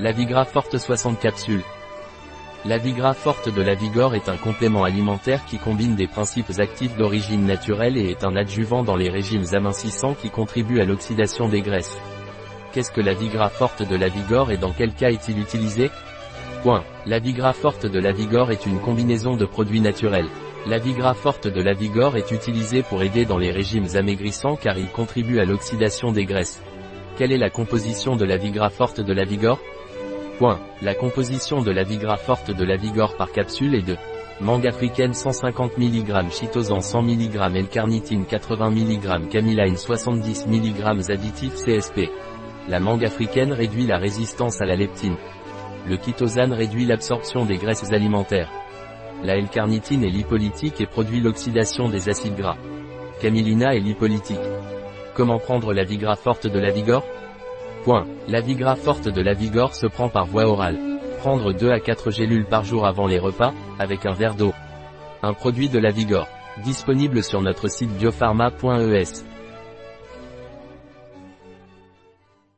La Vigra Forte 60 capsules. La Vigra Forte de la Vigor est un complément alimentaire qui combine des principes actifs d'origine naturelle et est un adjuvant dans les régimes amincissants qui contribuent à l'oxydation des graisses. Qu'est-ce que la Vigra Forte de la Vigor et dans quel cas est-il utilisé? Point. La Vigra Forte de la Vigor est une combinaison de produits naturels. La Vigra Forte de la Vigor est utilisée pour aider dans les régimes amaigrissants car il contribue à l'oxydation des graisses. Quelle est la composition de la Vigra Forte de la Vigor? Point. La composition de la Vigra Forte de la Vigor par capsule est de mangue africaine 150 mg, chitosan 100 mg, L-carnitine 80 mg, cameline 70 mg, additif CSP. La mangue africaine réduit la résistance à la leptine. Le chitosane réduit l'absorption des graisses alimentaires. La L-carnitine est lipolytique et produit l'oxydation des acides gras. Camillina est lipolytique. Comment prendre la Vigra forte de la Vigor? La Vigra forte de la Vigor se prend par voie orale. Prendre 2 à 4 gélules par jour avant les repas, avec un verre d'eau. Un produit de la Vigor. Disponible sur notre site biopharma.es.